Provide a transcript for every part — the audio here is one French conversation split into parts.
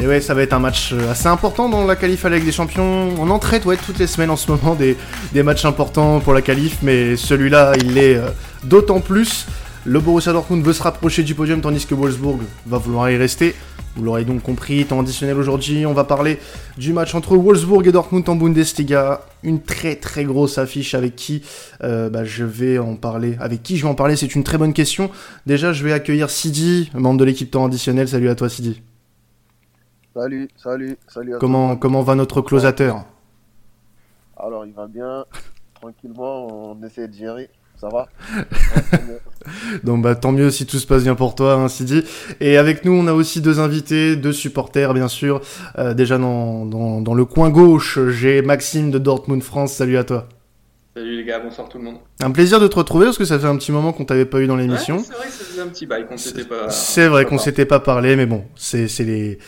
Et ouais, ça va être un match euh, assez important dans la qualif à la des Champions. On en traite ouais, toutes les semaines en ce moment des, des matchs importants pour la qualif, mais celui-là, il l'est euh, d'autant plus. Le Borussia Dortmund veut se rapprocher du podium tandis que Wolfsburg va vouloir y rester. Vous l'aurez donc compris, temps additionnel aujourd'hui, on va parler du match entre Wolfsburg et Dortmund en Bundesliga. Une très très grosse affiche avec qui euh, bah, je vais en parler. Avec qui je vais en parler, c'est une très bonne question. Déjà, je vais accueillir Sidi, membre de l'équipe temps additionnel. Salut à toi Sidi. Salut, salut, salut à Comment, comment va notre closateur? Alors, il va bien, tranquillement, on essaie de gérer. Ça va? Donc bah tant mieux si tout se passe bien pour toi, hein, Sidi. Et avec nous, on a aussi deux invités, deux supporters bien sûr. Euh, déjà dans, dans, dans le coin gauche, j'ai Maxime de Dortmund France. Salut à toi. Salut les gars, bonsoir tout le monde. Un plaisir de te retrouver parce que ça fait un petit moment qu'on t'avait pas eu dans l'émission. Ouais, c'est vrai que ça faisait un petit bail qu'on s'était pas. C'est vrai qu'on s'était pas parlé, mais bon, c'est les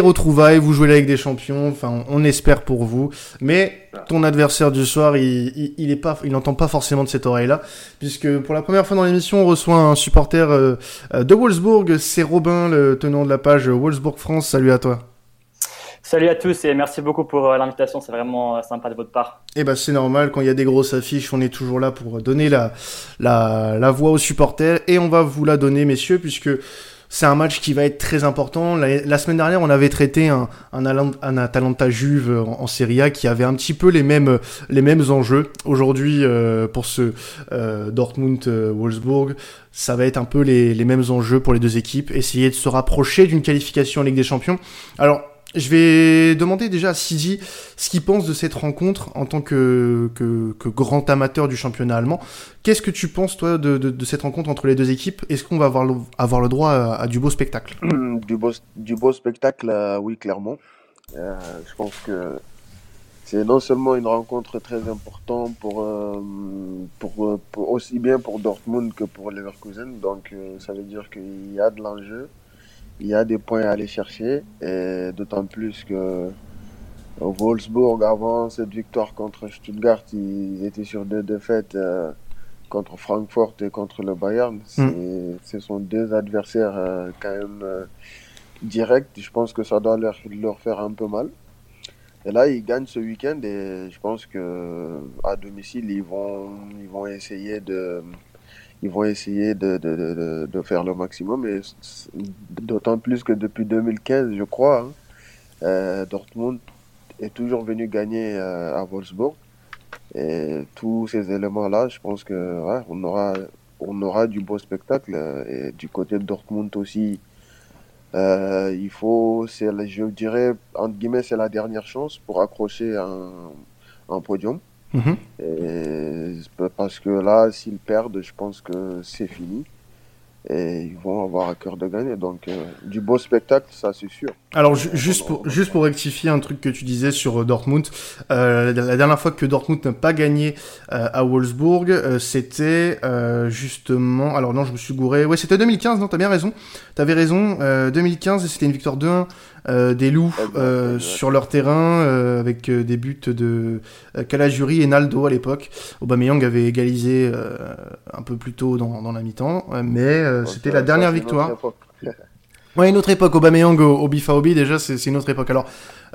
retrouvailles. Vous jouez là avec des champions. Enfin, on, espère pour vous. Mais ton adversaire du soir, il, il, il est pas, il n'entend pas forcément de cette oreille-là, puisque pour la première fois dans l'émission, on reçoit un supporter euh, de Wolfsburg. C'est Robin, le tenant de la page Wolfsburg France. Salut à toi. Salut à tous et merci beaucoup pour euh, l'invitation, c'est vraiment euh, sympa de votre part. Eh ben c'est normal, quand il y a des grosses affiches, on est toujours là pour donner la, la, la voix aux supporters et on va vous la donner messieurs puisque c'est un match qui va être très important. La, semaine dernière, on avait traité un, un, un Atalanta Juve en, en, Serie A qui avait un petit peu les mêmes, les mêmes enjeux. Aujourd'hui, euh, pour ce Dortmund-Wolfsburg, ça va être un peu les, les mêmes enjeux pour les deux équipes. Essayer de se rapprocher d'une qualification en Ligue des Champions. Alors, je vais demander déjà à Sidi ce qu'il pense de cette rencontre en tant que, grand amateur du championnat allemand. Qu'est-ce que tu penses, toi, de, cette rencontre entre les deux équipes? Est-ce qu'on va avoir le, droit à, du beau spectacle? Du beau, spectacle, euh, oui, clairement. Euh, je pense que c'est non seulement une rencontre très importante pour, euh, aussi bien pour Dortmund que pour Leverkusen. Donc, ça veut dire qu'il y a de l'enjeu il y a des points à aller chercher, et d'autant plus que Wolfsburg, avant cette victoire contre Stuttgart, ils étaient sur deux défaites euh, contre Francfort et contre le Bayern. Mm. Ce sont deux adversaires euh, quand même euh, directs. Je pense que ça doit leur, leur faire un peu mal. Et là, ils gagnent ce week-end et je pense que à domicile, ils vont, ils vont essayer de ils vont essayer de, faire le maximum. D'autant plus que depuis 2015, je crois, hein, euh, Dortmund est toujours venu gagner euh, à Wolfsburg. Et tous ces éléments-là, je pense que ouais, on aura du beau spectacle. Et du côté de Dortmund aussi, euh, il faut, je dirais, entre guillemets, c'est la dernière chance pour accrocher un podium. Mmh. Et parce que là, s'ils perdent, je pense que c'est fini. Et ils vont avoir à cœur de gagner. Donc, euh, du beau spectacle, ça, c'est sûr. Alors, juste pour, juste pour rectifier un truc que tu disais sur euh, Dortmund, euh, la dernière fois que Dortmund n'a pas gagné euh, à Wolfsburg, c'était justement. Alors, non, je me suis gouré. Ouais, c'était 2015, non, t'as bien raison. T'avais raison. 2015, c'était une victoire 2-1 euh, des loups euh, sur leur terrain euh, avec des buts de Calajury et Naldo à l'époque. Aubameyang avait égalisé un peu plus tôt dans, dans la mi-temps, mais c'était la dernière victoire. Ouais, une autre époque. Aubameyang au, au Obi, déjà, c'est une autre époque. Alors,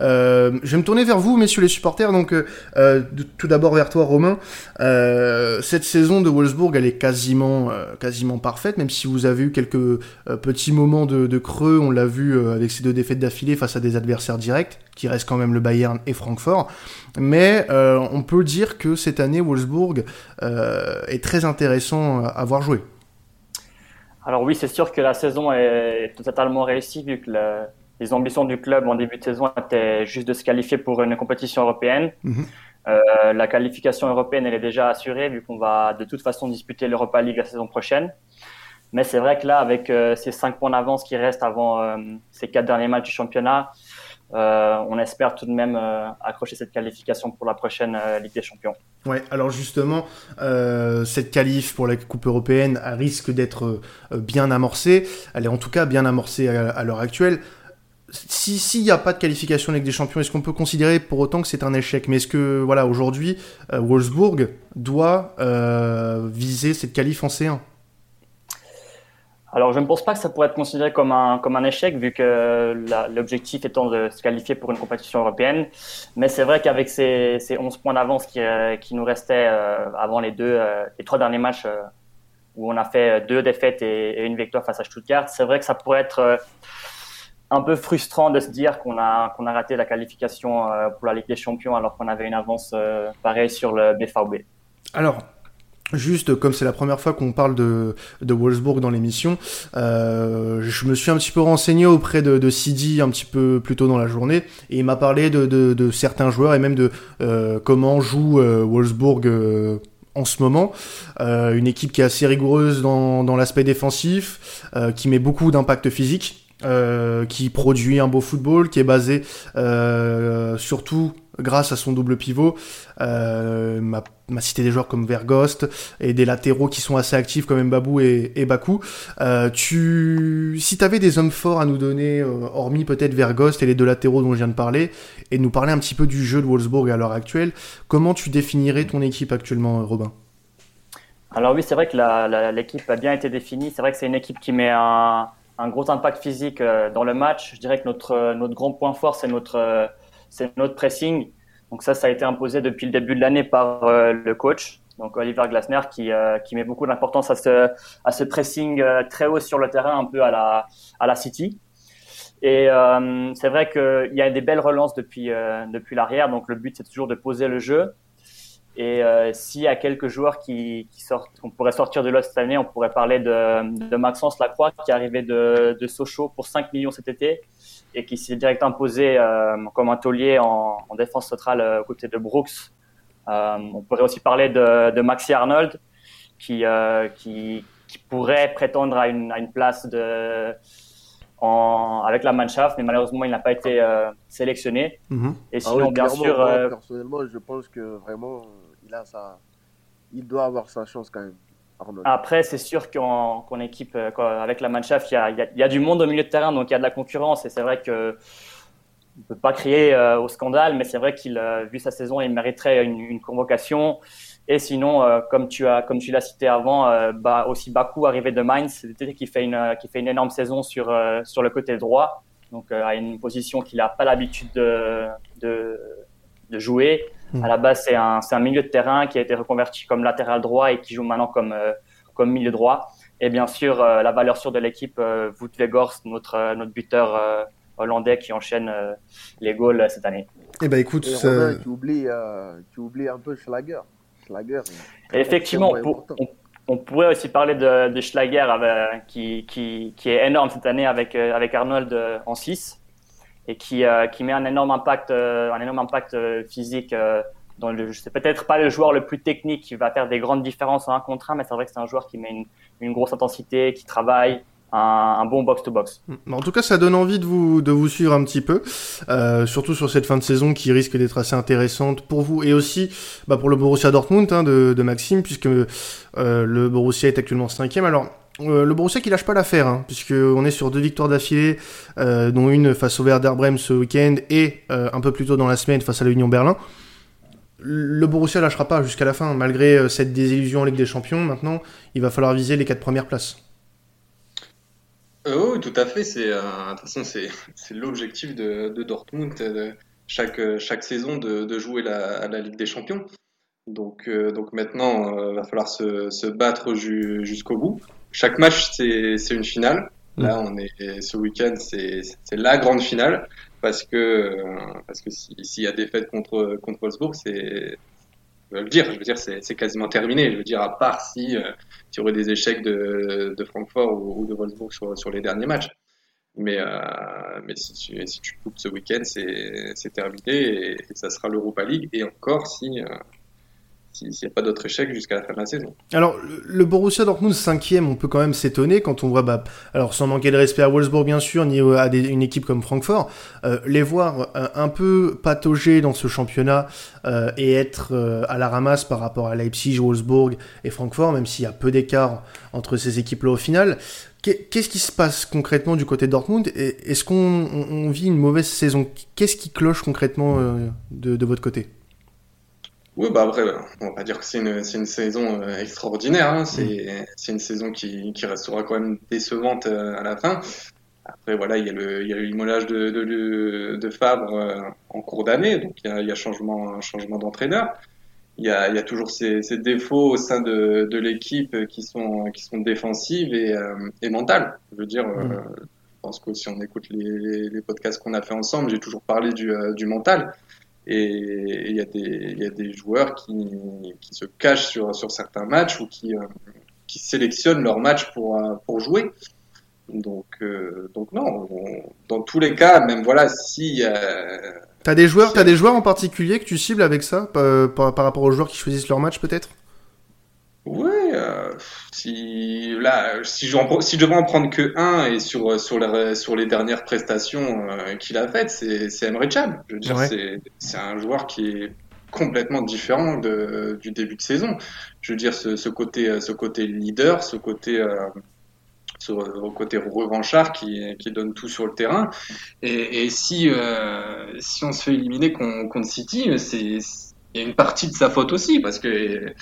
euh, je vais me tourner vers vous, messieurs les supporters. Donc, euh, tout d'abord vers toi, Romain. Euh, cette saison de Wolfsburg, elle est quasiment, euh, quasiment parfaite, même si vous avez eu quelques euh, petits moments de, de creux. On l'a vu euh, avec ces deux défaites d'affilée face à des adversaires directs, qui restent quand même le Bayern et Francfort. Mais on peut dire que cette année, Wolfsburg est très intéressant à voir jouer. Alors oui, c'est sûr que la saison est totalement réussie vu que le, les ambitions du club en début de saison étaient juste de se qualifier pour une compétition européenne. Mmh. Euh, la qualification européenne, elle est déjà assurée vu qu'on va de toute façon disputer l'Europa League la saison prochaine. Mais c'est vrai que là, avec euh, ces cinq points d'avance qui restent avant euh, ces quatre derniers matchs du championnat, on espère tout de même accrocher cette qualification pour la prochaine Ligue des Champions. Ouais, alors justement, cette qualif pour la Coupe européenne risque d'être bien amorcée. Elle est en tout cas bien amorcée à, l'heure actuelle. S'il n'y a pas de qualification Ligue des Champions, est-ce qu'on peut considérer pour autant que c'est un échec? Mais est-ce que voilà aujourd'hui euh, Wolfsburg doit euh, viser cette qualif en C1 alors, je ne pense pas que ça pourrait être considéré comme un, comme un échec, vu que l'objectif étant de se qualifier pour une compétition européenne. Mais c'est vrai qu'avec ces, ces 11 points d'avance qui, euh, qui, nous restaient euh, avant les, deux, euh, trois derniers matchs où on a fait deux défaites et, une victoire face à Stuttgart, c'est vrai que ça pourrait être un peu frustrant de se dire qu'on a, qu'on a raté la qualification pour la Ligue des Champions alors qu'on avait une avance pareille sur le BVB. Alors, Juste comme c'est la première fois qu'on parle de, de Wolfsburg dans l'émission, euh, je me suis un petit peu renseigné auprès de, de un petit peu plus tôt dans la journée et il m'a parlé de, de, certains joueurs et même de euh, comment joue euh, Wolfsburg euh, en ce moment. Une équipe qui est assez rigoureuse dans, dans l'aspect défensif, qui met beaucoup d'impact physique. qui produit un beau football, qui est basé surtout grâce à son double pivot. Euh, m'a, cité des joueurs comme Vergost et des latéraux qui sont assez actifs comme Mbabou et, et Bakou. Euh, tu, si tu avais des hommes forts à nous donner, euh, hormis peut-être Vergost et les deux latéraux dont je viens de parler, et nous parler un petit peu du jeu de Wolfsburg à l'heure actuelle, comment tu définirais ton équipe actuellement, Robin? Alors oui, c'est vrai que l'équipe a bien été définie. C'est vrai que c'est une équipe qui met un, un gros impact physique euh, dans le match. Je dirais que notre, notre grand point fort, c'est notre c'est notre pressing. Donc ça, ça a été imposé depuis le début de l'année par euh, le coach, donc Oliver Glasner, qui, euh, qui met beaucoup d'importance à ce, à ce pressing euh, très haut sur le terrain, un peu à la, à la City. Et c'est vrai qu'il y a des belles relances depuis, depuis l'arrière, donc le but c'est toujours de poser le jeu. Et s'il y a quelques joueurs qui, sortent, qu'on pourrait sortir de là cette année, on pourrait parler de, de Maxence Lacroix qui est arrivé de, de Sochaux pour 5 millions cet été et qui s'est direct imposé euh, comme un taulier en, en défense centrale euh, aux côtés de Brooks. Euh, on pourrait aussi parler de, de Maxi Arnold, qui, qui, qui, pourrait prétendre à une, à une place de, en, avec la Mannschaft, mais malheureusement, il n'a pas été sélectionné. Mhm. Et ah sinon, bien sûr. personnellement, je pense que vraiment, il, a sa... il doit avoir sa chance quand même. Après, c'est sûr qu'en équipe, euh, avec la Mannschaft, il y a, y, y a, du monde au milieu de terrain, donc il y a de la concurrence. Et c'est vrai que ne peut pas crier euh, au scandale, mais c'est vrai qu'il, euh, vu sa saison, il mériterait une, convocation. Et sinon, comme tu l'as cité avant, bah, aussi Bakou arrivé de Mainz, qui fait une, qui fait une énorme saison sur sur le côté droit, donc à une position qu'il n'a pas l'habitude de, de, de jouer. À la base, c'est un, un, milieu de terrain qui a été reconverti comme latéral droit et qui joue maintenant comme, euh, comme milieu droit. Et bien sûr, euh, la valeur sûre de l'équipe, euh, Wout notre, notre buteur hollandais qui enchaîne les goals cette année. Eh ben écoute, tu, oublies, tu oublies un peu Schlager. Schlager effectivement, on, pourrait aussi parler de, de Schlager qui, qui, qui, est énorme cette année avec, avec Arnold en 6 et qui, euh, qui met un énorme impact, euh, un énorme impact euh, physique. dans le, c'est peut-être pas le joueur le plus technique qui va faire des grandes différences en un contre un, mais c'est vrai que c'est un joueur qui met une, une grosse intensité, qui travaille, un, bon box-to-box. Mm. En tout cas, ça donne envie de vous, de vous suivre un petit peu, euh, surtout sur cette fin de saison qui risque d'être assez intéressante pour vous et aussi bah, pour le Borussia Dortmund hein, de, de, Maxime, puisque euh, le Borussia est actuellement cinquième. Alors, euh, le Borussia qui lâche pas l'affaire, hein, puisqu'on est sur deux victoires d'affilée, euh, dont une face au Werder Bremen ce week-end et euh, un peu plus tôt dans la semaine face à l'Union Berlin. Le Borussia lâchera pas jusqu'à la fin, malgré cette désillusion en Ligue des Champions. Maintenant, il va falloir viser les quatre premières places. oui, tout à fait. C'est, façon, c'est, l'objectif de, Dortmund chaque, saison de, jouer la, la Ligue des Champions. Donc, maintenant, il va falloir se battre jusqu'au bout chaque match, c'est une finale. Mm. Là, on est ce week-end, c'est la grande finale parce que parce que s'il y a défaite contre contre Wolfsburg, c'est je veux dire, je veux dire, c'est quasiment terminé. Je veux dire, à part si euh, tu aurais des échecs de, de Francfort ou, de Wolfsburg sur, sur les derniers matchs. Mais, euh, mais si tu, si tu coupes ce week-end, c'est terminé et, et, ça sera l'Europa League. Et encore si, euh, s'il n'y a pas d'autres échecs jusqu'à la fin de la saison. Alors, le Borussia Dortmund cinquième, on peut quand même s'étonner quand on voit, bah, alors sans manquer de respect à Wolfsburg bien sûr, ni à une équipe comme Francfort, euh, les voir euh, un peu patauger dans ce championnat euh, et être à la ramasse par rapport à Leipzig, Wolfsburg et Francfort, même s'il y a peu d'écart entre ces équipes-là au final. Qu'est-ce qui se passe concrètement du côté de Dortmund? Est-ce qu'on vit une mauvaise saison? Qu'est-ce qui cloche concrètement de votre côté? Oui, bah après, on va pas dire que c'est une, une, saison extraordinaire. Hein. C'est mm. une saison qui, qui, restera quand même décevante à la fin. Après, voilà, il y a le, il y a l'immolage de, de, de, Fabre en cours d'année, donc il y a, il y a changement, un changement d'entraîneur il y a, y a, toujours ces, ces, défauts au sein de, de l'équipe qui sont, qui sont défensives et, euh, et mentales. Je veux dire, euh, mm. je pense que si on écoute les, les podcasts qu'on a fait ensemble, j'ai toujours parlé du, euh, du mental. Et il y, a des, y a des joueurs qui, qui se cachent sur, sur certains matchs ou qui, qui sélectionnent leurs matchs pour, pour jouer. Donc, donc non, dans tous les cas, même voilà, si T'as des joueurs, as des joueurs en particulier que tu cibles avec ça, par, rapport aux joueurs qui choisissent leur match peut-être? Ouais, euh, si là, si je, si je devais en prendre que un et sur sur les sur les dernières prestations euh, qu'il a faites, c'est c'est Emre Can. Je veux dire, c'est c'est un joueur qui est complètement différent de, du début de saison. Je veux dire, ce, ce côté ce côté leader, ce côté euh, au côté revanchard qui, qui donne tout sur le terrain. Et, et si, euh, si on se fait éliminer contre City, c'est il y a une partie de sa faute aussi parce que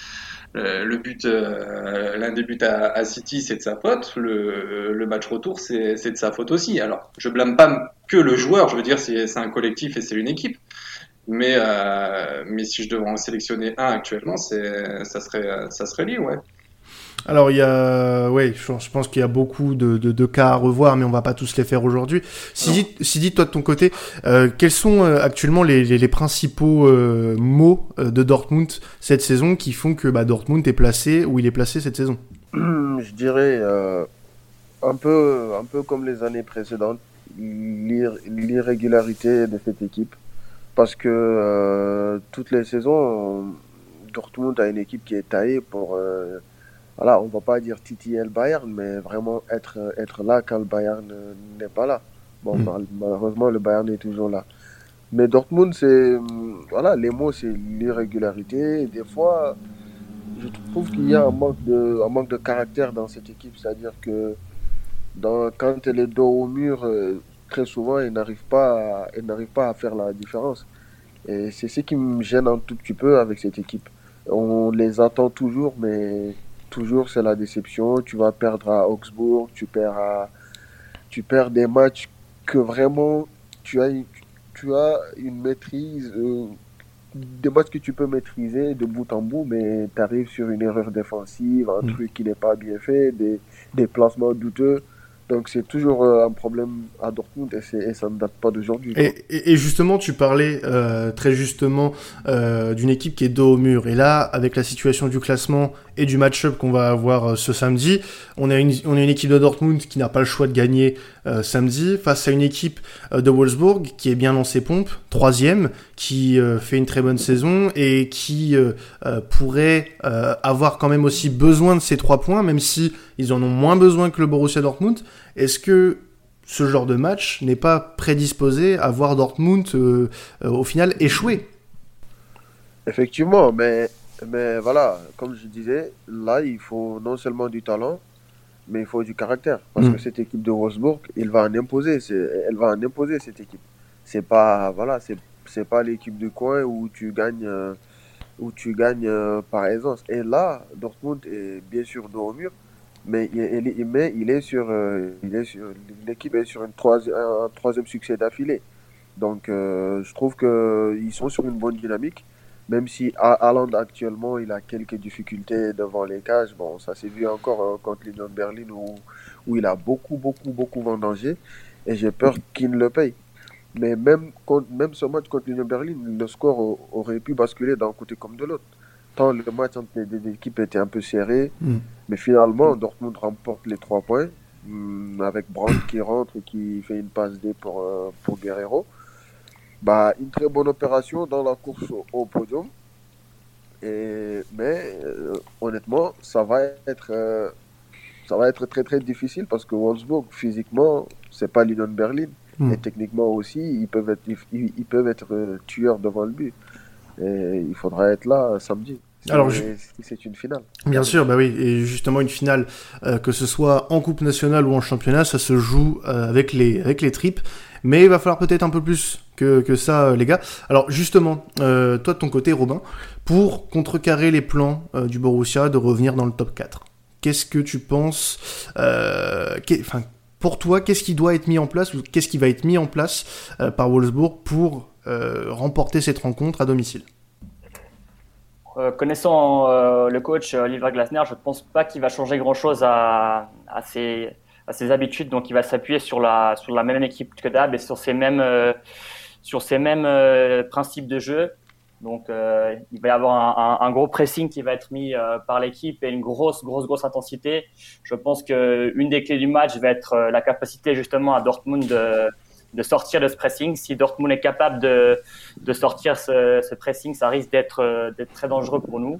le but, euh, l'un des buts à, à City, c'est de sa faute. Le, le match retour, c'est de sa faute aussi. Alors, je blâme pas que le joueur. Je veux dire, c'est un collectif et c'est une équipe. Mais, euh, mais si je devais en sélectionner un actuellement, ça serait ça serait lui, ouais. Alors il y a, ouais, je pense qu'il y a beaucoup de, de, de, cas à revoir, mais on va pas tous les faire aujourd'hui. Si, si dit toi de ton côté, euh, quels sont euh, actuellement les, les, les principaux euh, mots de Dortmund cette saison qui font que bah, Dortmund est placé où il est placé cette saison? Je dirais un peu, un peu comme les années précédentes, l'irrégularité de cette équipe, parce que toutes les saisons, Dortmund a une équipe qui est taillée pour voilà, on va pas dire titiller le Bayern, mais vraiment être, être là quand le Bayern n'est pas là. Bon, mm. malheureusement, le Bayern est toujours là. Mais Dortmund, c'est. Voilà, les mots, c'est l'irrégularité. Des fois, je trouve qu'il y a un manque, de, un manque de caractère dans cette équipe. C'est-à-dire que dans, quand elle est dos au mur, euh, très souvent, elle n'arrive pas, à, elle n'arrive pas à faire la différence. Et c'est ce qui me gêne un tout petit peu avec cette équipe. On les attend toujours, mais toujours c'est la déception. Tu vas perdre à Augsbourg, tu perds à, tu perds des matchs que vraiment tu as, tu as une maîtrise, euh, des matchs que tu peux maîtriser de bout en bout, mais tu arrives sur une erreur défensive, un mm. truc qui n'est pas bien fait, des, des placements douteux. Donc c'est toujours euh, un problème à Dortmund et, ça ne date pas d'aujourd'hui. Et, justement, tu parlais euh, très justement euh, d'une équipe qui est dos au mur. Et là, avec la situation du classement et du match-up qu'on va avoir ce samedi, on a, une, on a une équipe de Dortmund qui n'a pas le choix de gagner samedi face à une équipe de Wolfsburg qui est bien dans ses pompes, troisième, qui fait une très bonne saison et qui pourrait avoir quand même aussi besoin de ces trois points, même si ils en ont moins besoin que le Borussia Dortmund. Est-ce que ce genre de match n'est pas prédisposé à voir Dortmund euh, euh, au final échouer? Effectivement, mais, mais voilà, comme je disais, là il faut non seulement du talent, mais il faut du caractère. Parce mm. que cette équipe de Wolfsburg, il va en imposer, elle va en imposer cette équipe. C'est pas, voilà, c'est pas l'équipe de coin où tu gagnes, euh, où tu gagnes par aisance. Et là, Dortmund est bien sûr dos au mur mais il, mais il est sur, euh, il est sur l'équipe est sur une troisième, un troisième succès d'affilée. Donc, euh, je trouve qu'ils sont sur une bonne dynamique, même si Haaland actuellement il a quelques difficultés devant les cages. Bon, ça s'est vu encore euh, contre l'Union Berlin où, où il a beaucoup, beaucoup, beaucoup vendangé et j'ai peur qu'il ne le paye. Mais même, même ce match contre l'Union Berlin, le score aurait pu basculer d'un côté comme de l'autre le match entre les deux équipes était un peu serré. Mm. Mais finalement, Dortmund remporte les trois points mm, avec Brandt qui rentre et qui fait une passe D pour, euh, pour Guerrero. Bah, une très bonne opération dans la course au, podium. Et, mais euh, honnêtement, ça va être euh, ça va être très très difficile parce que Wolfsburg physiquement c'est pas l'Union Berlin mm. et techniquement aussi ils peuvent être ils peuvent être tueurs devant le but. Et il faudra être là samedi. Alors, c'est une finale. Bien sûr, bah oui, et justement une finale, euh, que ce soit en coupe nationale ou en championnat, ça se joue euh, avec les avec les tripes. Mais il va falloir peut-être un peu plus que, ça, les gars. Alors justement, toi de ton côté, Robin, pour contrecarrer les plans du Borussia de revenir dans le top 4, qu'est-ce que tu penses Enfin, pour toi, qu'est-ce qui doit être mis en place ou qu'est-ce qui va être mis en place par Wolfsburg pour remporter cette rencontre à domicile? Euh, connaissant euh, le coach euh, Oliver Glasner, je ne pense pas qu'il va changer grand-chose à, ses, habitudes. Donc, il va s'appuyer sur la, sur la même équipe que d'hab et sur ses mêmes, sur ces mêmes principes de jeu. Donc, il va y avoir un, gros pressing qui va être mis par l'équipe et une grosse, grosse, grosse intensité. Je pense qu'une des clés du match va être la capacité justement à Dortmund de sortir de ce pressing. Si Dortmund est capable de, de sortir ce, ce, pressing, ça risque d'être euh, très dangereux pour nous.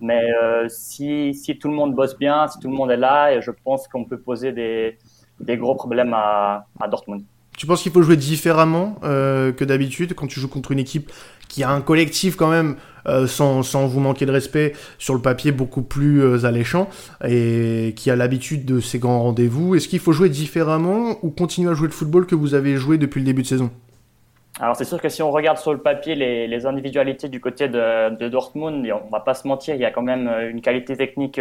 Mais euh, si, si tout le monde bosse bien, si tout le monde est là, je pense qu'on peut poser des, des gros problèmes à, à Dortmund. Tu penses qu'il faut jouer différemment euh, que d'habitude quand tu joues contre une équipe qui a un collectif quand même, euh, sans, sans, vous manquer de respect, sur le papier beaucoup plus euh, alléchant et qui a l'habitude de ces grands rendez-vous? Est-ce qu'il faut jouer différemment ou continuer à jouer le football que vous avez joué depuis le début de saison? Alors c'est sûr que si on regarde sur le papier les, individualités du côté de, Dortmund, on va pas se mentir, il y a quand même une qualité technique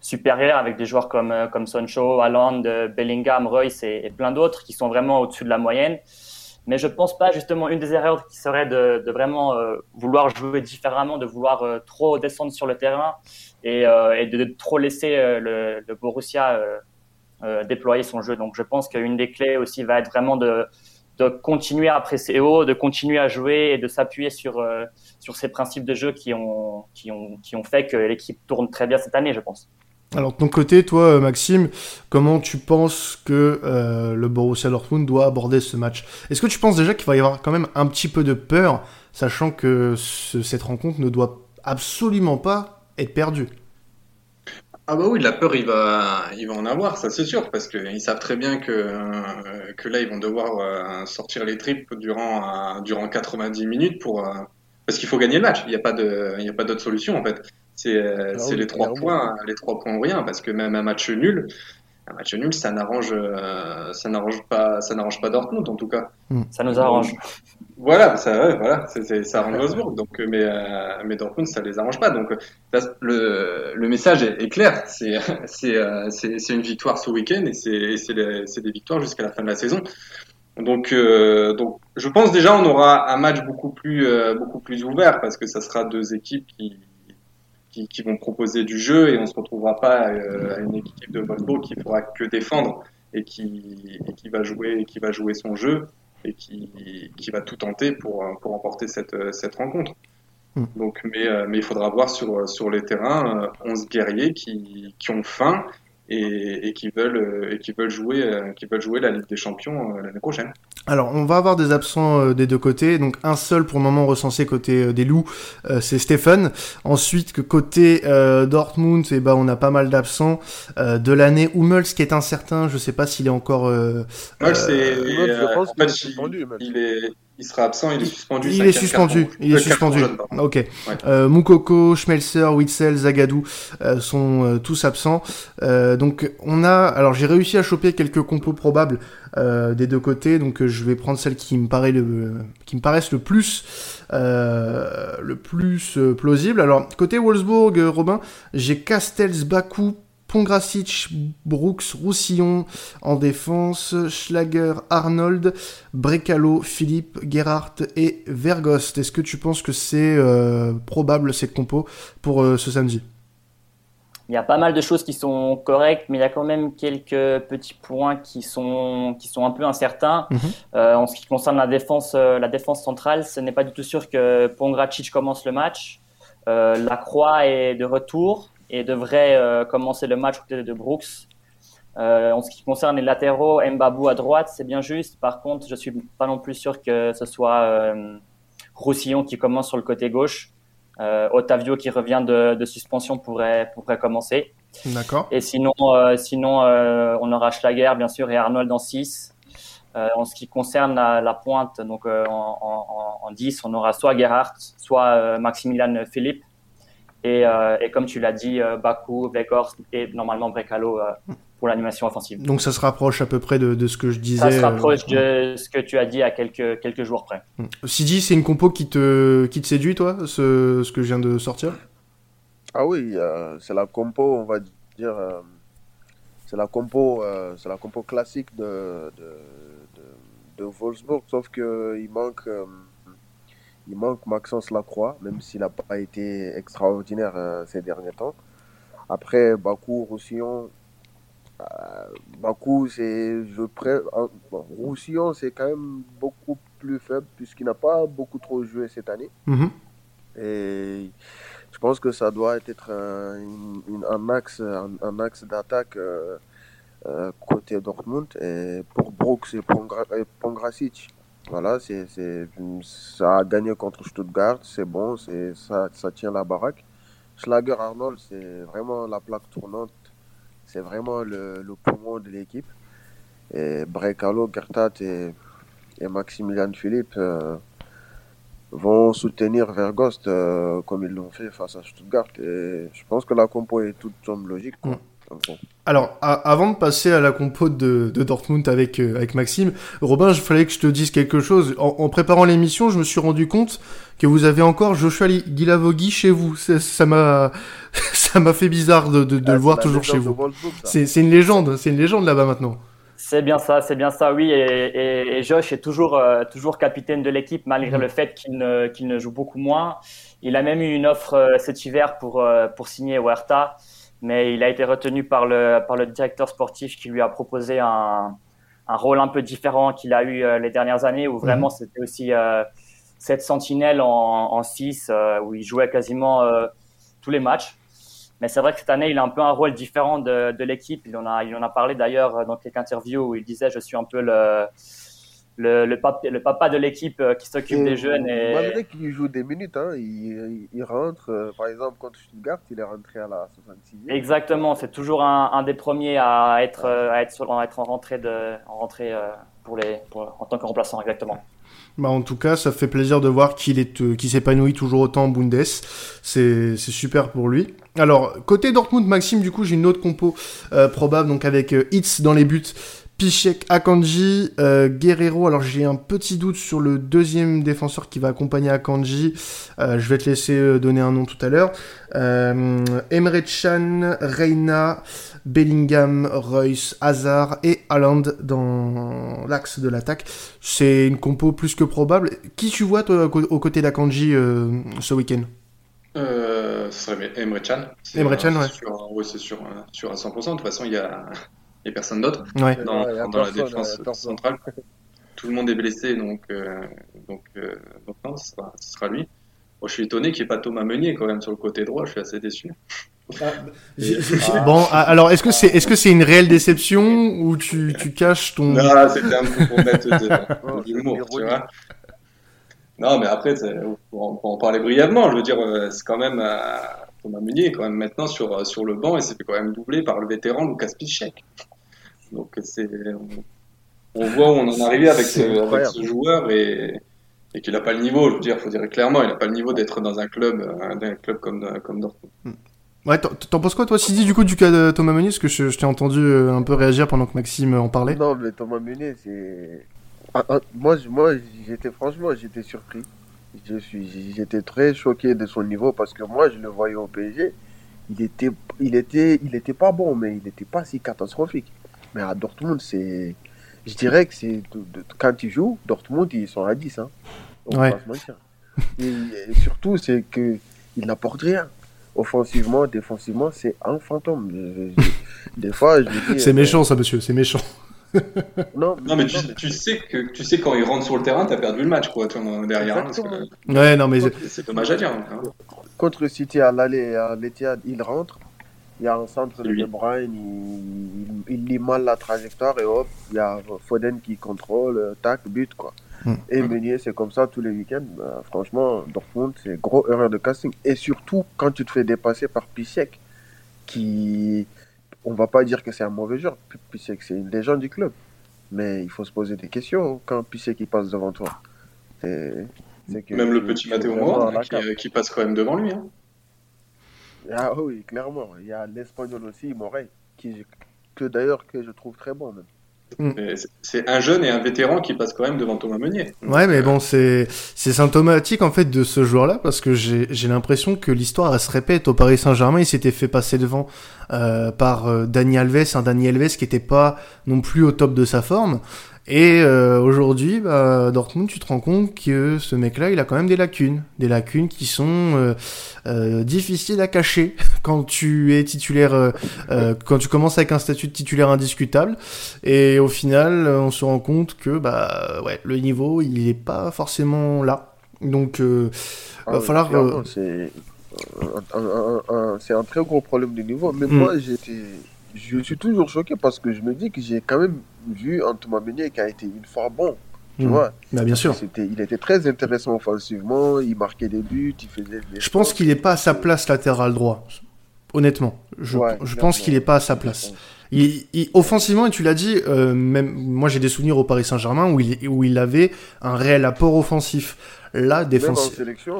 supérieur avec des joueurs comme, euh, comme Sancho, Haaland, euh, Bellingham, Royce et, plein d'autres qui sont vraiment au-dessus de la moyenne. Mais je pense pas, justement, une des erreurs qui serait de, vraiment euh, vouloir jouer différemment, de vouloir trop descendre sur le terrain et, de, trop laisser le, Borussia déployer son jeu. Donc je pense qu'une des clés aussi va être vraiment de, de continuer à presser haut, de continuer à jouer et de s'appuyer sur, sur ces principes de jeu qui ont fait que l'équipe tourne très bien cette année, je pense. Alors de ton côté, toi, euh, Maxime, comment tu penses que euh, le Borussia Dortmund doit aborder ce match? Est-ce que tu penses déjà qu'il va y avoir quand même un petit peu de peur, sachant que cette rencontre ne doit absolument pas être perdue? Ah bah oui, la peur, il va, il va en avoir, ça c'est sûr, parce qu'ils savent très bien que, euh, que là, ils vont devoir sortir les tripes durant, durant 90 minutes pour, parce qu'il faut gagner le match. Il n'y a pas de, il a pas d'autre solution en fait. C'est euh, ah les trois points, les trois points ou rien, parce que même un match nul, un match nul, ça n'arrange, euh, ça n'arrange pas, ça n'arrange pas Dortmund en tout cas. Hmm. Ça nous arrange. Voilà, ça, voilà, ça arrange Wolfsburg. Donc, mais, euh, mais Dortmund, ça les arrange pas. Donc, le, le message est, clair. C'est, c'est, c'est, une victoire ce week-end et c'est, c'est, des victoires jusqu'à la fin de la saison. Donc, donc, je pense déjà on aura un match beaucoup plus, beaucoup plus ouvert parce que ça sera deux équipes qui, qui, qui, vont proposer du jeu et on se retrouvera pas euh, à une équipe de Wolfsburg qui fera que défendre et qui, et qui va jouer qui va jouer son jeu et qui, qui va tout tenter pour, pour remporter cette, cette rencontre. Hmm. Donc, mais, euh, mais il faudra voir sur, sur les terrains 11 euh, guerriers qui, qui ont faim et, et, qui veulent et qui veulent jouer qui veulent jouer la Ligue des Champions l'année prochaine. Alors, on va avoir des absents euh, des deux côtés. Donc, un seul pour le moment recensé côté euh, des loups, euh, c'est Stéphane. Ensuite, que côté Dortmund, eh ben, on a pas mal d'absents. de l'année, Hummels qui est incertain. Je sais pas s'il est encore. Hummels, c'est. je pense il est il sera absent, il est suspendu. Il est suspendu, il est suspendu. ok. Euh, Moukoko, Schmelzer, Witzel, Zagadou euh, sont euh, tous absents. Donc on a, alors j'ai réussi à choper quelques compos probables des deux côtés, donc je vais prendre celles qui me paraît le, qui me paraissent le plus, le plus plausible. Alors côté Wolfsburg, Robin, j'ai Castells, Bakou, Pongracic, Brooks, Roussillon en défense, Schlager, Arnold, Brecalo, Philippe, Gerhardt et Vergost. Est-ce que tu penses que c'est euh, probable cette compo pour euh, ce samedi? Il y a pas mal de choses qui sont correctes, mais il y a quand même quelques petits points qui sont, qui sont un peu incertains. Mhm. Euh, en ce qui concerne la défense, la défense centrale, ce n'est pas du tout sûr que Pongracic commence le match. la Croix est de retour et devrait euh, commencer le match côté de Brooks. Euh, en ce qui concerne les latéraux, Mbabou à droite, c'est bien juste. Par contre, je suis pas non plus sûr que ce soit euh, Roussillon qui commence sur le côté gauche. Euh, Otavio qui revient de, de, suspension pourrait, pourrait commencer. D'accord. Et sinon, sinon on aura Schlager, bien sûr, et Arnold en 6. en ce qui concerne la, la pointe, donc en, en, en, 10, on aura soit Gerhardt, soit Maximilian Philippe. Et, euh, et, comme tu l'as dit, euh, Baku, Weghorst et normalement Brekalo euh, pour l'animation offensive. Donc ça se rapproche à peu près de, ce que je disais. Ça se rapproche de ce que tu as dit à quelques, quelques jours près. Hmm. Sidi, c'est une compo qui te, qui te séduit, toi, ce, ce que je viens de sortir? Ah oui, c'est la compo, on va dire, c'est la compo, c'est la compo classique de, de, de, Wolfsburg, sauf qu'il manque il manque Maxence Lacroix, même s'il n'a pas été extraordinaire euh, ces derniers temps. Après, Bakou, Roussillon, euh, Bakou, c'est. Je pré... Roussillon, c'est quand même beaucoup plus faible, puisqu'il n'a pas beaucoup trop joué cette année. Mhm. Et je pense que ça doit être un, axe, un, axe d'attaque euh, côté Dortmund. Et pour Brooks et Pongracic, voilà, c'est, ça a gagné contre Stuttgart, c'est bon, c'est, ça, ça tient la baraque. Schlager Arnold, c'est vraiment la plaque tournante, c'est vraiment le, poumon de l'équipe. Et Brekalo, Gertat et, Maximilian Philippe euh, vont soutenir Vergost euh, comme ils l'ont fait face à Stuttgart. Je pense que la compo est toute somme logique. Quoi. Alors, avant de passer à la compo de, Dortmund avec, euh, avec Maxime, Robin, il fallait que je te dise quelque chose. En, préparant l'émission, je me suis rendu compte que vous avez encore Joshua Guilavogui chez vous. Ça m'a ça m'a fait bizarre de, de, le voir toujours chez vous. C'est une légende, c'est une légende là-bas maintenant. C'est bien ça, c'est bien ça, oui. Et, et, Josh est toujours, euh, toujours capitaine de l'équipe malgré mm. le fait qu'il ne, qu'il ne joue beaucoup moins. Il a même eu une offre euh, cet hiver pour, pour signer Huerta mais il a été retenu par le, par le directeur sportif qui lui a proposé un, un rôle un peu différent qu'il a eu euh, les dernières années, où vraiment mhm. c'était aussi euh, cette sentinelle en 6, euh, où il jouait quasiment tous les matchs. Mais c'est vrai que cette année, il a un peu un rôle différent de, de l'équipe. Il, en a, il en a parlé d'ailleurs dans quelques interviews où il disait Je suis un peu le, le, le, papa, le papa de l'équipe euh, qui s'occupe des jeunes. Et... Malgré qu'il joue des minutes, hein, il, il, rentre, euh, par exemple, contre Stuttgart, il est rentré à la 66e. Exactement, c'est toujours un, un, des premiers à être, euh, à être, sur, à être en rentrée, de, en, rentrée pour les, pour, en tant que remplaçant, exactement. Bah en tout cas, ça fait plaisir de voir qu'il est, qu'il s'épanouit toujours autant en Bundes. C'est, c'est super pour lui. Alors, côté Dortmund, Maxime, du coup, j'ai une autre compo probable, donc avec Hitz dans les buts. Pichek, Akanji, euh, Guerrero. Alors j'ai un petit doute sur le deuxième défenseur qui va accompagner Akanji. Euh, je vais te laisser euh, donner un nom tout à l'heure. Emre Chan, Reina, Bellingham, Royce, Hazard et Haaland dans l'axe de l'attaque. C'est une compo plus que probable. Qui tu vois toi aux côtés d'Akanji ce week-end? Ce serait Emre Chan. Emre Chan, ouais. Oui, c'est sûr, sur à 100%. De toute façon, il y a et personne d'autre dans, la défense centrale. Tout le monde est blessé, donc, euh, donc, euh, donc non, ce sera, ce sera lui. je suis étonné qu'il n'y ait pas Thomas Meunier quand même sur le côté droit, je suis assez déçu. Ah, ah. Bon, alors est-ce que c'est est-ce que c'est une réelle déception ou tu, tu caches ton Non, c'était un peu pour mettre de, de l'humour, tu vois. Non, mais après, on peut en parler brièvement. Je veux dire, euh, c'est quand même Thomas Meunier est quand même maintenant sur sur le banc et s'est fait quand même doubler par le vétéran Lucas Piszczek. Donc c'est, on, voit où on en est arrivé avec ce, joueur et, et qu'il n'a pas le niveau. Je veux dire, faut dire clairement, il n'a pas le niveau d'être dans un club, euh, un club comme, comme Dortmund. Hmm. Ouais, t'en penses quoi toi, Sidi, du coup, du cas de Thomas Meunier? Parce que je, t'ai entendu euh, un peu réagir pendant que Maxime en parlait. Non, mais Thomas Meunier, c'est. Ah, ah, moi, moi j'étais franchement, j'étais surpris. Je suis, j'étais très choqué de son niveau parce que moi, je le voyais au PSG. Il était, il était, il était pas bon, mais il n'était pas si catastrophique. Mais à Dortmund, c'est. Je dirais que c'est. Quand ils jouent, Dortmund, ils sont à 10. Hein. ouais. Et, surtout, c'est qu'ils n'apportent rien. Offensivement, défensivement, c'est un fantôme. des fois, je dis. C'est euh, méchant, ça, monsieur, c'est méchant. non, non, mais, tu, sais que tu sais quand ils rentrent sur le terrain, tu as perdu le match quoi, derrière. Hein, ouais, non, mais c'est dommage à dire. Hein. Contre City à l'aller à l'Etihad, ils rentrent. Il y a un centre de De Bruyne, il, il, lit mal la trajectoire et hop, il y a Foden qui contrôle, euh, tac, but quoi. Hmm. Et Meunier, c'est comme ça tous les week-ends. Bah, franchement, Dortmund, c'est gros erreur de casting. Et surtout, quand tu te fais dépasser par Piszek, qui, on va pas dire que c'est un mauvais joueur. Piszek, c'est une légende du club. Mais il faut se poser des questions quand Piszek qui passe devant toi. Même le petit Matteo Moura, qui, qui, passe quand même devant lui. Hein. Ah oui, clairement. Il y a l'Espagnol aussi, Morey, qui que d'ailleurs que je trouve très bon. Même. Mm. C'est un jeune et un vétéran qui passe quand même devant Thomas Meunier. Ouais, mais bon, c'est symptomatique en fait de ce joueur-là parce que j'ai l'impression que l'histoire se répète. Au Paris Saint-Germain, il s'était fait passer devant euh, par euh, Dani Alves, un Dani Alves qui était pas non plus au top de sa forme. Et euh, aujourd'hui, bah, Dortmund, tu te rends compte que ce mec-là, il a quand même des lacunes, des lacunes qui sont euh, euh, difficiles à cacher quand tu es titulaire, quand tu commences avec un statut de titulaire indiscutable. Et au final, on se rend compte que bah ouais, le niveau, il est pas forcément là. Donc, il va ah falloir. C'est un, très gros problème de niveau. Mais mm. moi, j'étais je suis toujours choqué parce que je me dis que j'ai quand même vu Thomas Meunier qui a été une fois bon. Tu hmm. vois bah, Bien sûr. Il était très intéressant offensivement, il marquait des buts, il faisait. je pense qu'il n'est pas à sa place latéral droit. Honnêtement, je, je pense qu'il n'est pas à sa place. Il, offensivement, et tu l'as dit, euh, même moi j'ai des souvenirs au Paris Saint-Germain où il, où il avait un réel apport offensif. Là, défense. Même en sélection.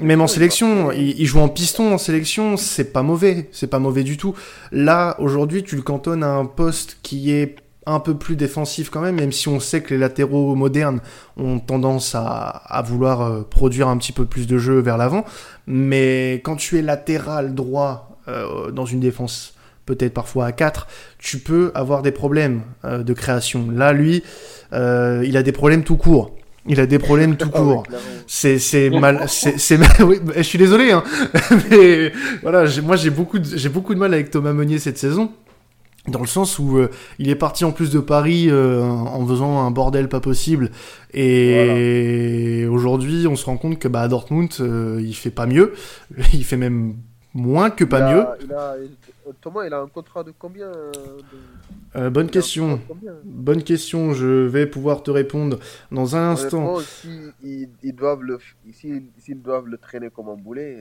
Même en sélection, il, joue en piston en sélection, c'est pas mauvais, c'est pas mauvais du tout. Là, aujourd'hui, tu le cantonnes à un poste qui est un peu plus défensif quand même, même si on sait que les latéraux modernes ont tendance à, à vouloir euh, produire un petit peu plus de jeu vers l'avant. Mais quand tu es latéral droit euh, dans une défense peut-être parfois à 4, tu peux avoir des problèmes euh, de création. Là, lui, il a des problèmes tout court. Il a des problèmes tout ah court. c'est c'est mal c'est oui, je suis désolé hein. mais voilà, moi j'ai beaucoup j'ai beaucoup de mal avec Thomas Meunier cette saison dans le sens où euh, il est parti en plus de Paris euh, en faisant un bordel pas possible et aujourd'hui on se rend compte que bah à Dortmund euh, il fait pas mieux, il fait même moins que pas mieux. Thomas il a un contrat de combien euh, bonne question. Bonne question. Je vais pouvoir te répondre dans un instant. Si ils, doivent le, s'ils doivent le traîner comme un boulet,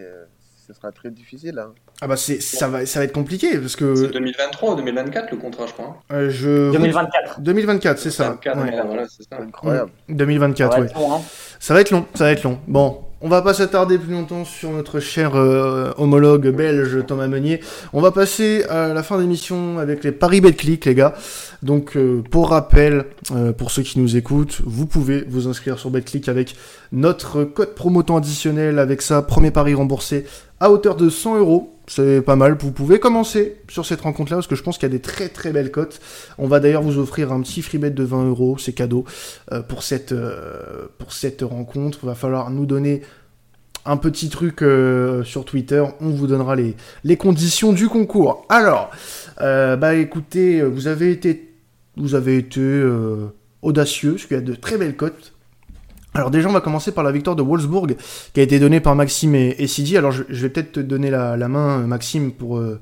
ce sera très difficile. Hein. Ah bah c'est, ça va, ça va être compliqué parce que. C'est 2023 ou 2024 le contrat, je crois. Euh, je... 2024. 2024, c'est ça. voilà, c'est ça. Incroyable. 2024, oui. Hein. Ça va être long, ça va être long. Bon, on va pas s'attarder plus longtemps sur notre cher euh, homologue belge Thomas Meunier. On va passer à la fin d'émission avec les paris Betclic, les gars. Donc, euh, pour rappel, euh, pour ceux qui nous écoutent, vous pouvez vous inscrire sur Betclic avec notre code promo additionnel. Avec ça, premier pari remboursé à hauteur de 100 euros. C'est pas mal. Vous pouvez commencer sur cette rencontre-là parce que je pense qu'il y a des très très belles cotes. On va d'ailleurs vous offrir un petit freebet de 20 euros, c'est cadeau euh, pour cette euh, pour cette rencontre. Il va falloir nous donner un petit truc euh, sur Twitter. On vous donnera les les conditions du concours. Alors, bah écoutez, vous avez été vous avez été audacieux parce qu'il y a de très belles cotes. Alors déjà, on va commencer par la victoire de Wolfsburg, qui a été donnée par Maxime et, et Sidi. Alors je, vais peut-être te donner la, main, Maxime, pour euh,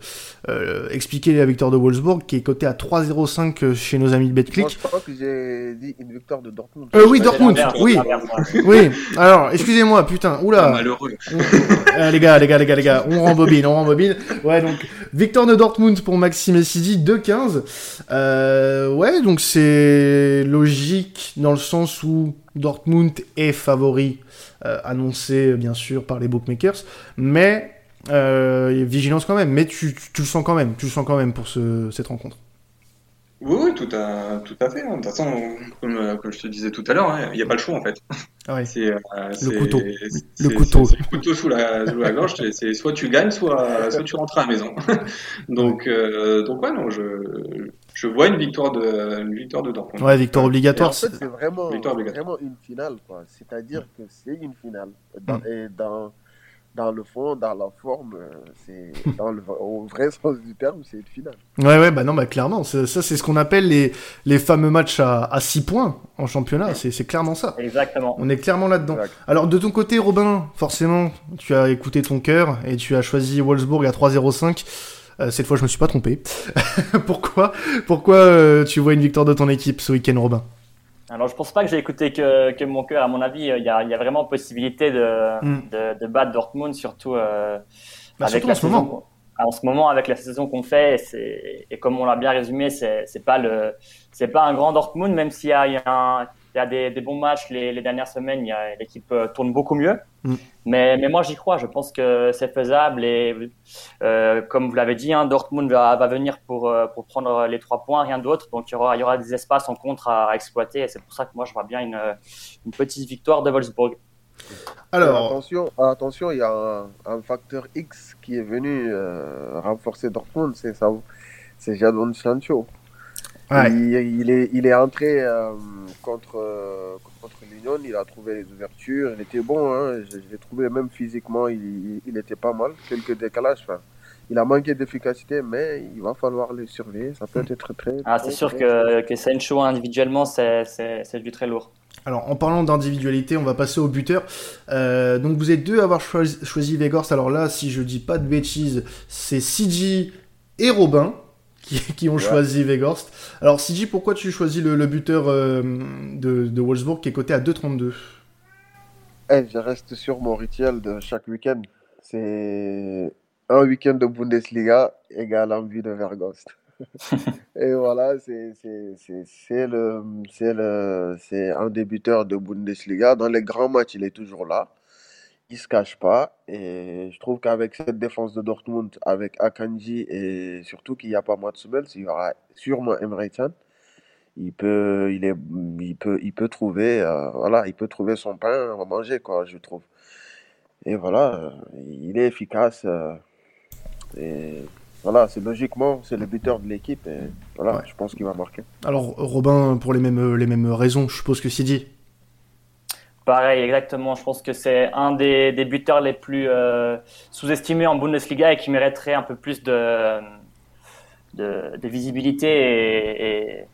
euh, expliquer la victoire de Wolfsburg, qui est cotée à 3,05 chez nos amis de BetClick. je crois que j'ai dit une victoire de Dortmund. Euh, oui, Dortmund, oui. oui. Alors, excusez-moi, putain, oula. Malheureux. Euh, les gars, les gars, les gars, les gars, on rembobine, on rembobine. Ouais, donc, victoire de Dortmund pour Maxime et Sidi, 2,15. Euh, ouais, donc c'est logique dans le sens où Dortmund est favori, euh, annoncé bien sûr par les bookmakers, mais euh, vigilance quand même. Mais tu, tu, le sens quand même, tu le sens quand même pour ce, cette rencontre. Oui, oui, tout à, tout à fait. Hein. De toute façon, comme, comme, je te disais tout à l'heure, hein, il n'y a pas le choix en fait. Ah c'est, euh, le couteau. Le couteau. C'est, le couteau sous la, sous la gorge. C'est soit tu gagnes, soit, soit tu rentres à la maison. donc, euh, donc ouais, non, je, je vois une victoire de, une victoire de Dortmund. Ouais, victoire obligatoire. en fait, c'est vraiment, vraiment une finale, quoi. C'est-à-dire que c'est une finale. Dans, mm. Et dans, dans le fond, dans la forme, euh, c'est dans le au vrai sens du terme, c'est une finale. Ouais, ouais, bah non, bah clairement, ça, c'est ce qu'on appelle les, les fameux matchs à, à 6 points en championnat. C'est clairement ça. Exactement. On est clairement là-dedans. Alors, de ton côté, Robin, forcément, tu as écouté ton cœur et tu as choisi Wolfsburg à 3-0-5. Euh, cette fois, je me suis pas trompé. pourquoi pourquoi euh, tu vois une victoire de ton équipe ce week-end, Robin? Alors, je pense pas que j'ai écouté que, que, mon cœur. À mon avis, il y a, y a vraiment possibilité de, hmm. de, de, battre Dortmund, surtout euh, bah, avec la en saison. Moment. En ce moment, avec la saison qu'on fait, et, et, comme on l'a bien résumé, c'est pas le, c'est pas un grand Dortmund, même s'il y a, y a, un, il y a des, des bons matchs les, les, dernières semaines, l'équipe tourne beaucoup mieux. Mm. Mais, mais, moi, j'y crois. Je pense que c'est faisable. Et euh, comme vous l'avez dit, hein, Dortmund va, va, venir pour, pour prendre les trois points, rien d'autre. Donc, il y, aura, il y aura des espaces en contre à, exploiter. Et c'est pour ça que moi, je vois bien une, une petite victoire de Wolfsburg. Alors, attention, attention, il y a un, facteur X qui est venu euh, renforcer Dortmund, c'est ça, c'est Jadon Sancho. Il, est, il est entré euh, contre, euh, contre l'Union, il a trouvé les ouvertures, il était bon, hein, je, l'ai trouvé même physiquement, il, il, était pas mal, quelques décalages. il a manqué d'efficacité, mais il va falloir le surveiller, ça peut être très. Ah, c'est sûr que, que Sancho individuellement, c'est du très lourd. Alors, en parlant d'individualité, on va passer au buteur. Euh, donc, vous êtes deux à avoir choisi, choisi Alors là, si je dis pas de bêtises, c'est CG et Robin qui, ont choisi Weghorst. Alors, CG, pourquoi tu choisis le, buteur euh, de, de, Wolfsburg qui est coté à 2,32 eh, Je reste sur mon rituel de chaque week-end. C'est un week-end de Bundesliga égale envie de Weghorst. Et voilà, c'est le, le, c'est un débuteur de Bundesliga. Dans les grands matchs, il est toujours là. Il se cache pas. Et je trouve qu'avec cette défense de Dortmund, avec Akanji et surtout qu'il n'y a pas Matsubel, il y aura sûrement Emre Can. Il peut, il est, il peut, il peut trouver, euh, voilà, il peut trouver son pain à manger, quoi, je trouve. Et voilà, euh, il est efficace. Euh, et voilà, c'est logiquement, c'est le buteur de l'équipe et voilà, je pense qu'il va marquer. Alors, Robin, pour les mêmes, les mêmes raisons, je suppose que Sidi Pareil, exactement. Je pense que c'est un des, buteurs les plus euh, sous-estimés en Bundesliga et qui mériterait un peu plus de, visibilité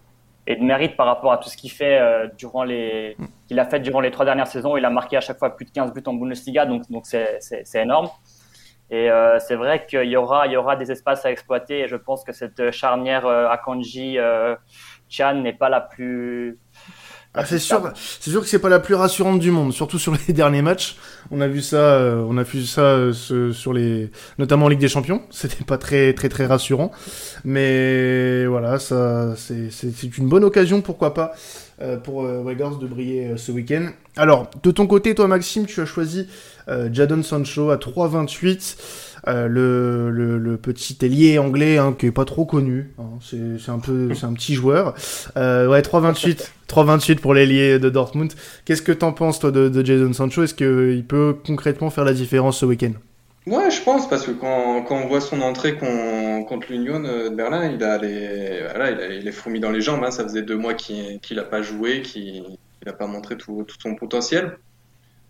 et, de mérite par rapport à tout ce qu'il fait euh, durant les, qu'il a fait durant les trois dernières saisons. Il a marqué à chaque fois plus de 15 buts en Bundesliga, donc donc c'est énorme. Et euh, c'est vrai qu'il y aura, il y aura des espaces à exploiter. Et je pense que cette charnière Akanji Chan n'est pas la plus. Ah, c'est sûr, c'est sûr que c'est pas la plus rassurante du monde, surtout sur les derniers matchs. On a vu ça, euh, on a vu ça euh, sur les, notamment en Ligue des Champions. C'était pas très très très rassurant, mais voilà, ça, c'est une bonne occasion, pourquoi pas, euh, pour euh, de briller ce week-end. Alors, de ton côté, toi Maxime, tu as choisi Jadon Sancho à 3,28. Euh, le, le, petit ailier anglais hein, qui est pas trop connu. Hein, c'est un peu, c'est un petit joueur. Euh, ouais, 3,28, 3,28 pour l'ailier de Dortmund. Qu'est-ce que t'en penses toi de, de Jadon Sancho? Est-ce qu'il peut concrètement faire la différence ce week-end? Ouais, je pense parce que quand, quand on voit son entrée contre l'Union de Berlin, il a les, voilà, il, est fourmi dans les jambes. Hein. Ça faisait deux mois qu'il n'a pas joué, qu'il n'a pas montré tout, tout son potentiel.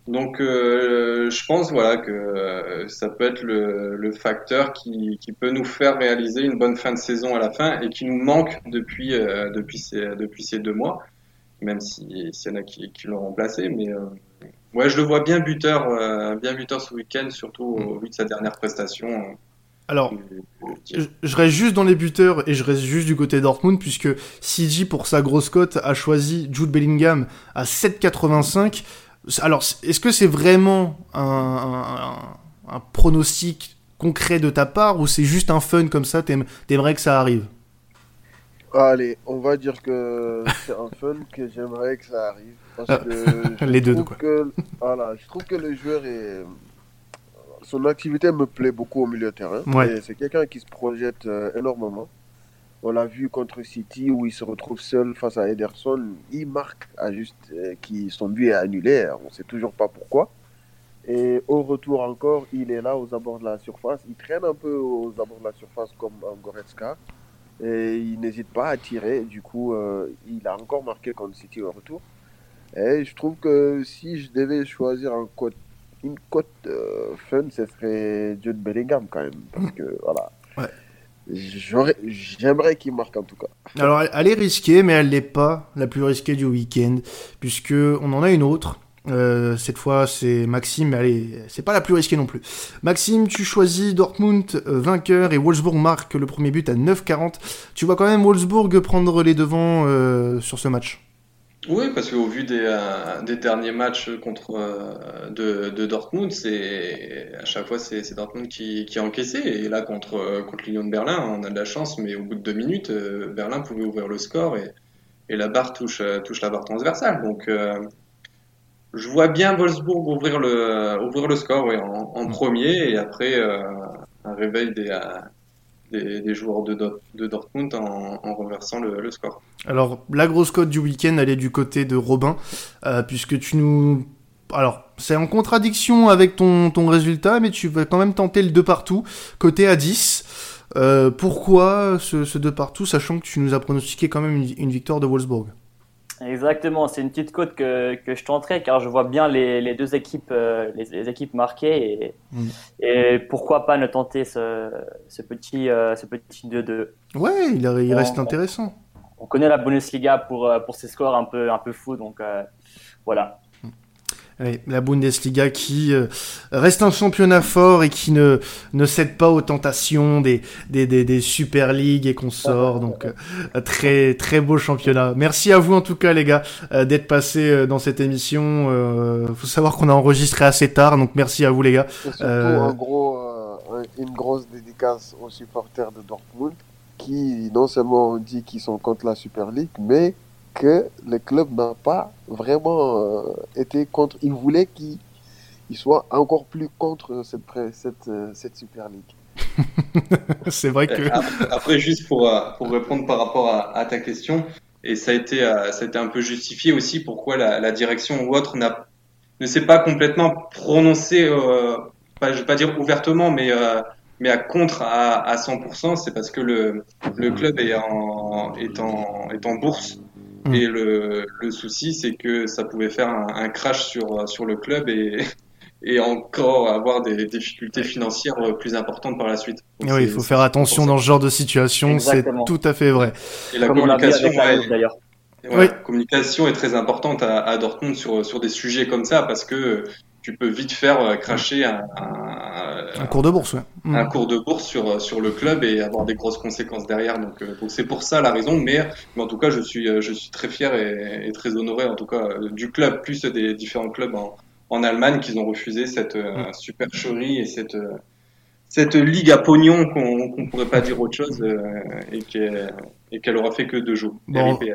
Donc, euh, je pense voilà que euh, ça peut être le, le facteur qui, qui, peut nous faire réaliser une bonne fin de saison à la fin et qui nous manque depuis euh, depuis ces depuis ces deux mois, même s'il y en a qui, qui l'ont remplacé. Mais ouais, je le vois bien buteur, bien buteur ce week-end, surtout au vu de sa dernière prestation. Alors, je, reste juste dans les buteurs et je reste juste du côté Dortmund puisque CG pour sa grosse cote a choisi Jude Bellingham à 7,85 alors, est-ce que c'est vraiment un, pronostic concret de ta part ou c'est juste un fun comme ça, t'aimerais que ça arrive? Allez, on va dire que c'est un fun que j'aimerais que ça arrive. Parce ah, que Les deux, quoi. voilà, je trouve que le joueur est. Son activité me plaît beaucoup au milieu de terrain. C'est quelqu'un qui se projette euh, énormément. On l'a vu contre City où il se retrouve seul face à Ederson. Il marque à juste euh, qui son but est annulé. On ne sait toujours pas pourquoi. Et au retour encore, il est là aux abords de la surface. Il traîne un peu aux abords de la surface comme Goretzka. Et il n'hésite pas à tirer. Du coup, euh, il a encore marqué contre City au retour. Et je trouve que si je devais choisir une cote euh, fun, ce serait Jude Bellingham quand même. Parce que voilà. J'aimerais qu'il marque en tout cas. Alors elle est risquée, mais elle n'est pas la plus risquée du week-end, puisque on en a une autre. Euh, cette fois, c'est Maxime, mais allez, c'est pas la plus risquée non plus. Maxime, tu choisis Dortmund euh, vainqueur et Wolfsburg marque le premier but à 9,40. Tu vois quand même Wolfsburg prendre les devants euh, sur ce match oui, parce qu'au vu des, euh, des, derniers matchs contre euh, de, de, Dortmund, c'est à chaque fois c'est Dortmund qui, qui, a encaissé. Et là contre euh, contre l'Union de Berlin, on a de la chance, mais au bout de deux minutes, Berlin pouvait ouvrir le score et, et la barre touche, touche la barre transversale. Donc, je vois bien Wolfsburg ouvrir le, ouvrir le score en, mm. premier et après un réveil des, des, joueurs de, Dortmund en, en renversant le, score. Alors, la grosse cote du week-end, elle est du côté de Robin, euh, puisque tu nous... Alors, c'est en contradiction avec ton, résultat, mais tu vas quand même tenter le 2 partout, côté à 10. Euh, pourquoi ce, ce 2 partout, sachant que tu nous as pronostiqué quand même une victoire de Wolfsburg? Exactement, c'est une petite cote que, que, je tenterai car je vois bien les, les deux équipes, euh, les, équipes marquées et, mm. et, pourquoi pas ne tenter ce, ce petit, euh, ce petit 2-2. Ouais, il, il reste intéressant. On, connaît la Bundesliga pour, euh, pour ses scores un peu, un peu fous, donc voilà la Bundesliga qui euh, reste un championnat fort et qui ne, ne cède pas aux tentations des, des, des, des Super League et consorts. Donc, euh, très, très beau championnat. Merci à vous en tout cas, les gars, euh, d'être passés dans cette émission. Il faut savoir qu'on a enregistré assez tard, donc merci à vous, les gars. surtout, un gros, une grosse dédicace aux supporters de Dortmund qui, non seulement ont dit qu'ils sont contre la Super League, mais que le club n'a pas vraiment euh, été contre. Il voulait qu'il soit encore plus contre cette, cette, euh, cette Super League. c'est vrai que. Après, juste pour, euh, pour répondre par rapport à, ta question, et ça a, été, ça a été un peu justifié aussi pourquoi la, la direction ou autre n'a, ne s'est pas complètement prononcée, pas, je vais pas dire ouvertement, mais, mais à contre à, à 100%, c'est parce que le, le club est en, est en, est en bourse Mm. Et le, le souci, c'est que ça pouvait faire un, un, crash sur, sur le club et, et encore avoir des difficultés financières plus importantes par la suite. oui, il faut faire attention dans ce genre de situation, c'est tout à fait vrai. Et la communication, d'ailleurs. Ouais, La communication est très importante à, à, Dortmund sur, sur des sujets comme ça parce que tu peux vite faire cracher un, un, un cours de bourse, ouais. un mm. cours de bourse sur sur le club et avoir des grosses conséquences derrière. Donc euh, donc c'est pour ça la raison. Mais mais en tout cas, je suis euh, je suis très fier et, et très honoré en tout cas du club plus des différents clubs en, en Allemagne qu'ils ont refusé cette mm. supercherie et cette cette ligue à pognon qu'on qu'on pourrait pas dire autre chose et est et qu'elle aura fait que deux jours.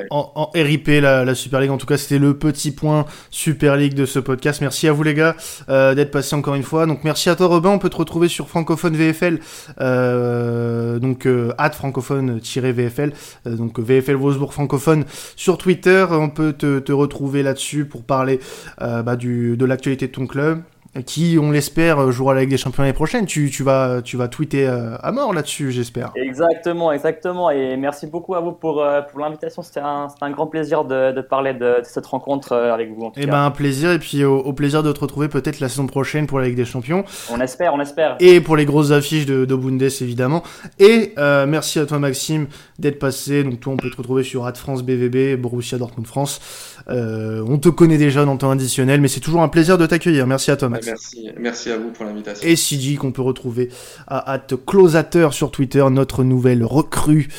en, RIP, la, Super League, en tout cas, c'était le petit point Super League de ce podcast. Merci à vous, les gars, euh, d'être passés encore une fois. Donc, merci à toi, Robin. On peut te retrouver sur francophone VFL, euh, donc euh, francophone-VFL, euh, donc VFL Wolfsburg francophone sur Twitter. On peut te, te retrouver là-dessus pour parler bah, du, de l'actualité de ton club qui, on l'espère, jouera la Ligue des Champions l'année prochaine. Tu, tu, vas, tu vas tweeter euh, à mort là-dessus, j'espère. Exactement, exactement. Et merci beaucoup à vous pour, euh, pour l'invitation. C'était un, un, grand plaisir de, de parler de, cette rencontre euh, avec vous. et eh ben, un plaisir. Et puis, au, plaisir de te retrouver peut-être la saison prochaine pour la Ligue des Champions. On espère, on espère. Et pour les grosses affiches de, de Bundes, évidemment. Et merci à toi, Maxime, d'être passé. Donc, toi, on peut te retrouver sur Ad France BVB, Borussia Dortmund France. on te connaît déjà dans ton additionnel, mais c'est toujours un plaisir de t'accueillir. Merci à toi, Maxime. Merci, merci à vous pour l'invitation. Et CG qu'on peut retrouver à at Closateur sur Twitter, notre nouvelle recrue,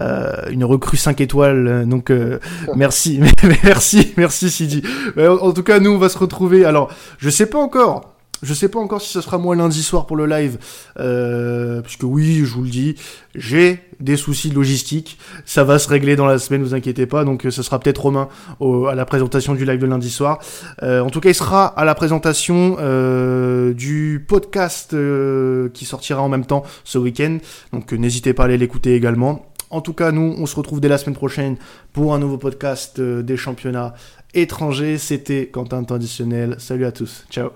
euh, une recrue 5 étoiles. Donc euh, merci, merci, merci CG. En tout cas, nous on va se retrouver. Alors, je sais pas encore. Je sais pas encore si ce sera moi lundi soir pour le live, euh, puisque oui, je vous le dis, j'ai des soucis de logistique. Ça va se régler dans la semaine, vous inquiétez pas. Donc, euh, ce sera peut-être Romain à la présentation du live de lundi soir. Euh, en tout cas, il sera à la présentation euh, du podcast euh, qui sortira en même temps ce week-end. Donc, n'hésitez pas à aller l'écouter également. En tout cas, nous, on se retrouve dès la semaine prochaine pour un nouveau podcast des championnats étrangers. C'était Quentin Traditionnel. Salut à tous. Ciao.